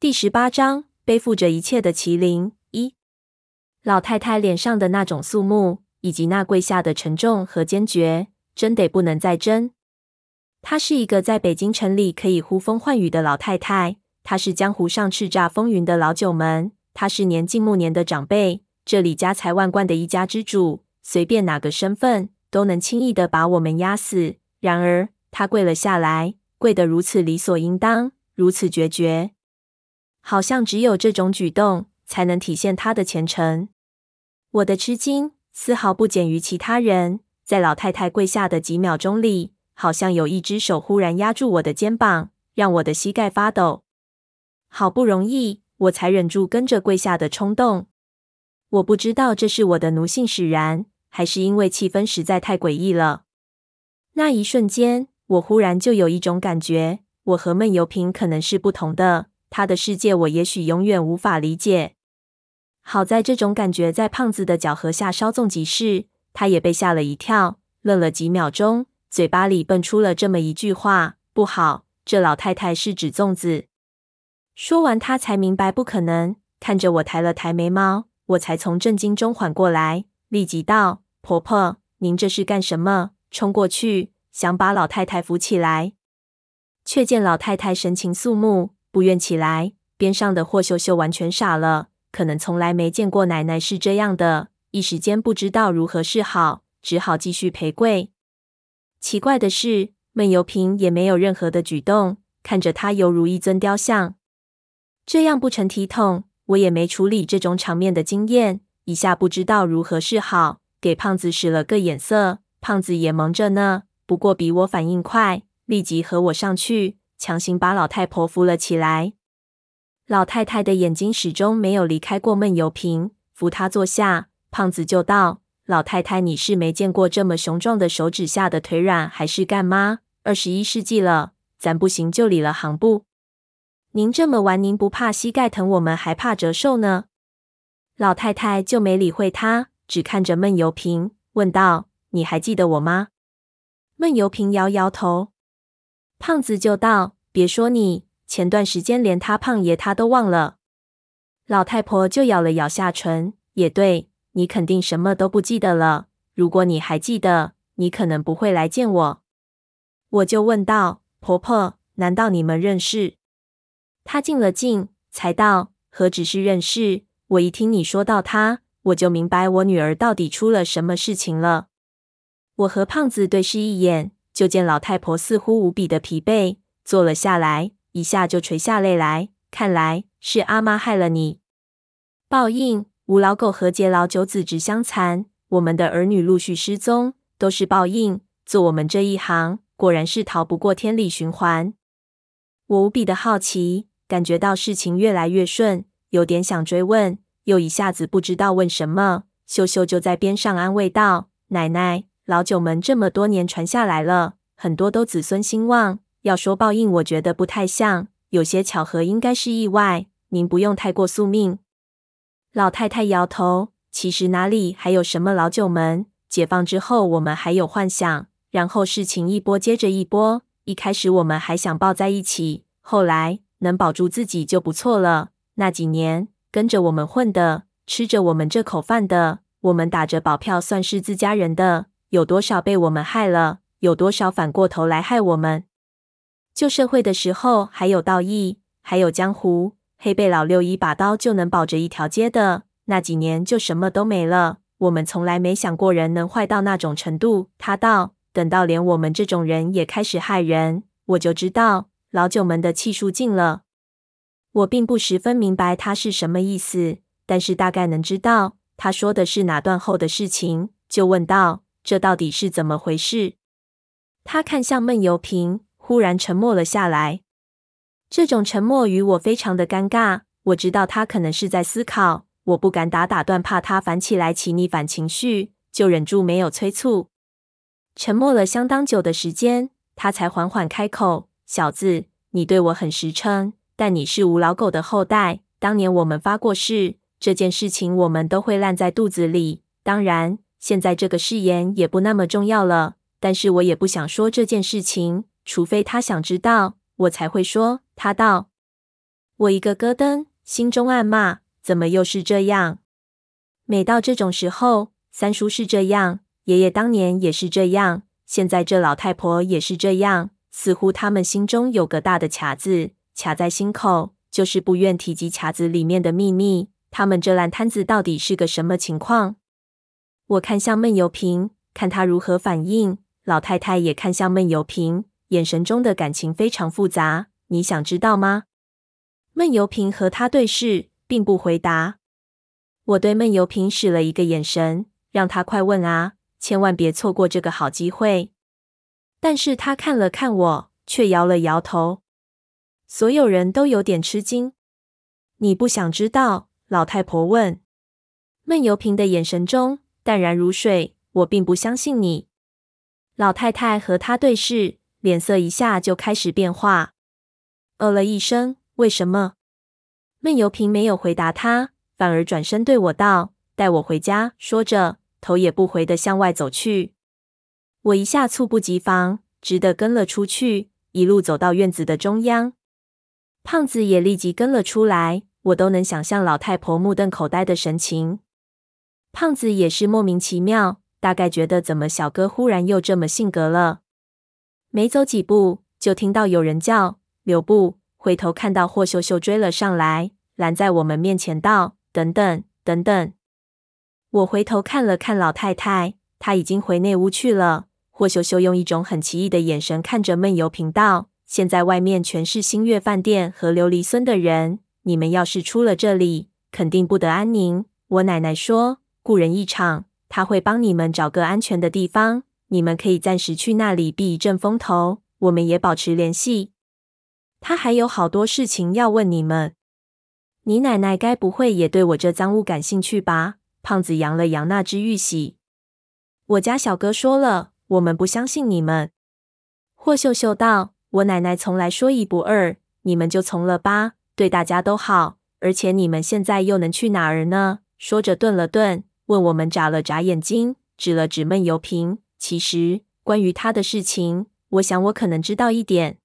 第十八章，背负着一切的麒麟。一，老太太脸上的那种肃穆，以及那跪下的沉重和坚决，真得不能再真。她是一个在北京城里可以呼风唤雨的老太太，她是江湖上叱咤风云的老九门，她是年近暮年的长辈，这里家财万贯的一家之主，随便哪个身份都能轻易的把我们压死。然而，她跪了下来，跪得如此理所应当，如此决绝。好像只有这种举动才能体现他的虔诚。我的吃惊丝毫不减于其他人。在老太太跪下的几秒钟里，好像有一只手忽然压住我的肩膀，让我的膝盖发抖。好不容易，我才忍住跟着跪下的冲动。我不知道这是我的奴性使然，还是因为气氛实在太诡异了。那一瞬间，我忽然就有一种感觉，我和闷油瓶可能是不同的。他的世界，我也许永远无法理解。好在这种感觉在胖子的搅和下稍纵即逝，他也被吓了一跳，愣了几秒钟，嘴巴里蹦出了这么一句话：“不好，这老太太是指粽子。”说完，他才明白不可能，看着我抬了抬眉毛，我才从震惊中缓过来，立即道：“婆婆，您这是干什么？”冲过去想把老太太扶起来，却见老太太神情肃穆。不愿起来，边上的霍秀秀完全傻了，可能从来没见过奶奶是这样的，一时间不知道如何是好，只好继续陪跪。奇怪的是，闷油瓶也没有任何的举动，看着他犹如一尊雕像，这样不成体统。我也没处理这种场面的经验，一下不知道如何是好，给胖子使了个眼色，胖子也蒙着呢，不过比我反应快，立即和我上去。强行把老太婆扶了起来，老太太的眼睛始终没有离开过闷油瓶。扶她坐下，胖子就道：“老太太，你是没见过这么雄壮的手指下的腿软，还是干妈？二十一世纪了，咱不行就理了行不？您这么玩，您不怕膝盖疼，我们还怕折寿呢。”老太太就没理会他，只看着闷油瓶，问道：“你还记得我吗？”闷油瓶摇摇头。胖子就道：“别说你，前段时间连他胖爷他都忘了。”老太婆就咬了咬下唇，也对，你肯定什么都不记得了。如果你还记得，你可能不会来见我。我就问道：“婆婆，难道你们认识？”她静了静，才道：“何止是认识？我一听你说到他，我就明白我女儿到底出了什么事情了。”我和胖子对视一眼。就见老太婆似乎无比的疲惫，坐了下来，一下就垂下泪来。看来是阿妈害了你。报应，吴老狗和劫老九子侄相残，我们的儿女陆续失踪，都是报应。做我们这一行，果然是逃不过天理循环。我无比的好奇，感觉到事情越来越顺，有点想追问，又一下子不知道问什么。秀秀就在边上安慰道：“奶奶。”老九门这么多年传下来了，很多都子孙兴旺。要说报应，我觉得不太像，有些巧合应该是意外。您不用太过宿命。老太太摇头，其实哪里还有什么老九门？解放之后，我们还有幻想，然后事情一波接着一波。一开始我们还想抱在一起，后来能保住自己就不错了。那几年跟着我们混的，吃着我们这口饭的，我们打着保票算是自家人的。有多少被我们害了？有多少反过头来害我们？旧社会的时候，还有道义，还有江湖。黑背老六一把刀就能保着一条街的，那几年就什么都没了。我们从来没想过人能坏到那种程度。他道：等到连我们这种人也开始害人，我就知道老九门的气数尽了。我并不十分明白他是什么意思，但是大概能知道他说的是哪段后的事情，就问道。这到底是怎么回事？他看向闷油瓶，忽然沉默了下来。这种沉默与我非常的尴尬。我知道他可能是在思考，我不敢打打断，怕他烦起来起逆反情绪，就忍住没有催促。沉默了相当久的时间，他才缓缓开口：“小子，你对我很实诚，但你是吴老狗的后代。当年我们发过誓，这件事情我们都会烂在肚子里。当然。”现在这个誓言也不那么重要了，但是我也不想说这件事情，除非他想知道，我才会说。他道：“我一个咯噔，心中暗骂：怎么又是这样？每到这种时候，三叔是这样，爷爷当年也是这样，现在这老太婆也是这样。似乎他们心中有个大的卡子，卡在心口，就是不愿提及卡子里面的秘密。他们这烂摊子到底是个什么情况？我看向闷油瓶，看他如何反应。老太太也看向闷油瓶，眼神中的感情非常复杂。你想知道吗？闷油瓶和他对视，并不回答。我对闷油瓶使了一个眼神，让他快问啊，千万别错过这个好机会。但是他看了看我，却摇了摇头。所有人都有点吃惊。你不想知道？老太婆问。闷油瓶的眼神中淡然如水。我并不相信你。老太太和他对视，脸色一下就开始变化。呃了一声，为什么？闷油瓶没有回答他，反而转身对我道：“带我回家。”说着，头也不回地向外走去。我一下猝不及防，只得跟了出去，一路走到院子的中央。胖子也立即跟了出来。我都能想象老太婆目瞪口呆的神情。胖子也是莫名其妙，大概觉得怎么小哥忽然又这么性格了。没走几步，就听到有人叫留步，回头看到霍秀秀追了上来，拦在我们面前道：“等等，等等。”我回头看了看老太太，她已经回内屋去了。霍秀秀用一种很奇异的眼神看着闷油瓶道：“现在外面全是星月饭店和琉璃村的人。”你们要是出了这里，肯定不得安宁。我奶奶说，故人一场，他会帮你们找个安全的地方，你们可以暂时去那里避一阵风头。我们也保持联系。他还有好多事情要问你们。你奶奶该不会也对我这赃物感兴趣吧？胖子扬了扬那只玉玺。我家小哥说了，我们不相信你们。霍秀秀道：“我奶奶从来说一不二，你们就从了吧。”对大家都好，而且你们现在又能去哪儿呢？说着顿了顿，问我们眨了眨眼睛，指了指闷油瓶。其实关于他的事情，我想我可能知道一点。